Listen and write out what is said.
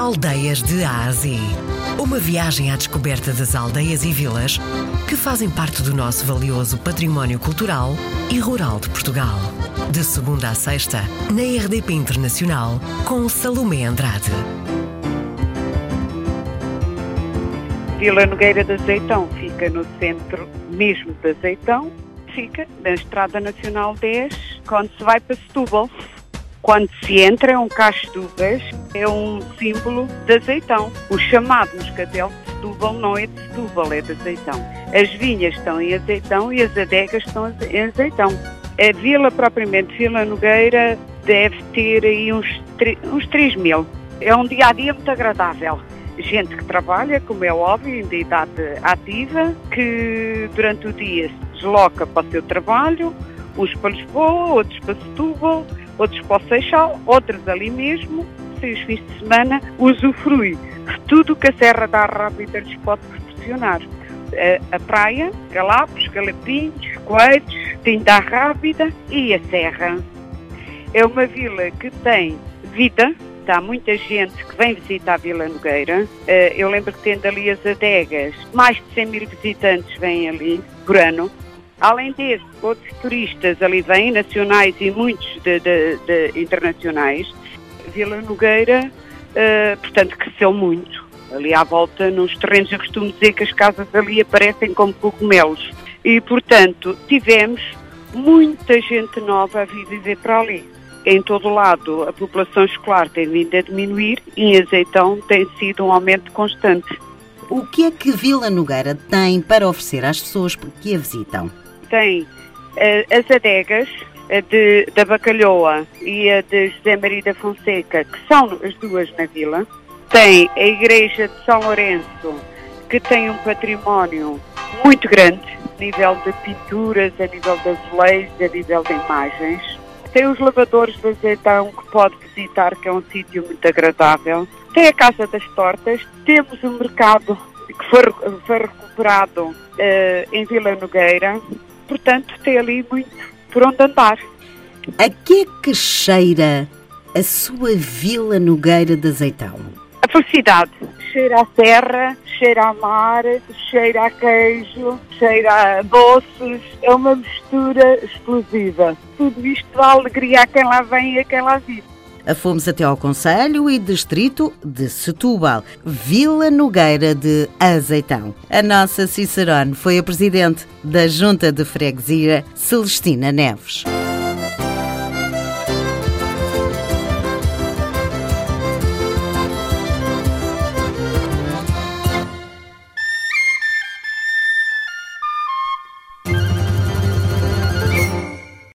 Aldeias de Ásia. Uma viagem à descoberta das aldeias e vilas que fazem parte do nosso valioso património cultural e rural de Portugal. De segunda a sexta, na RDP Internacional, com Salomé Andrade. Vila Nogueira de Azeitão fica no centro mesmo de Azeitão, fica na Estrada Nacional 10, quando se vai para Setúbal. Quando se entra, é um cacho de uvas, é um símbolo de azeitão. O chamado moscatel de Setúbal não é de Setúbal, é de azeitão. As vinhas estão em azeitão e as adegas estão em azeitão. A vila, propriamente, Vila Nogueira, deve ter aí uns, uns 3 mil. É um dia a dia muito agradável gente que trabalha, como é óbvio, de idade ativa, que durante o dia se desloca para o seu trabalho, uns para Lisboa, outros para Setúbal, outros para o Seixal, outros ali mesmo, e os fins de semana usufrui tudo o que a Serra da Rápida lhes pode proporcionar. A, a praia, Galapos, Galapinhos, Coelhos, Tinda Rápida e a Serra. É uma vila que tem vida, há muita gente que vem visitar a Vila Nogueira. Eu lembro que tendo ali as adegas, mais de 100 mil visitantes vêm ali por ano. Além disso, outros turistas ali vêm, nacionais e muitos de, de, de internacionais. Vila Nogueira, uh, portanto, cresceu muito. Ali à volta, nos terrenos, eu costumo dizer que as casas ali aparecem como cogumelos. E, portanto, tivemos muita gente nova a vir viver para ali. Em todo lado, a população escolar tem vindo a diminuir e em Azeitão tem sido um aumento constante. O que é que Vila Nogueira tem para oferecer às pessoas que a visitam? Tem uh, as adegas de, da Bacalhoa e a de José Maria da Fonseca, que são as duas na vila. Tem a Igreja de São Lourenço, que tem um património muito grande, a nível de pinturas, a nível de azulejos, a nível de imagens. Tem os lavadores de azeitão que pode visitar, que é um sítio muito agradável. Tem a Casa das Tortas, temos um mercado que foi, foi recuperado uh, em Vila Nogueira, portanto tem ali muito por onde andar. A que é que cheira a sua Vila Nogueira de Azeitão? A felicidade. Cheira a terra, cheira a mar, cheira a queijo, cheira a doces. É uma mistura explosiva. Tudo isto dá alegria a quem lá vem e a quem lá vive. Fomos até ao Conselho e Distrito de Setúbal, Vila Nogueira de Azeitão. A nossa Cicerone foi a presidente da Junta de Freguesia, Celestina Neves.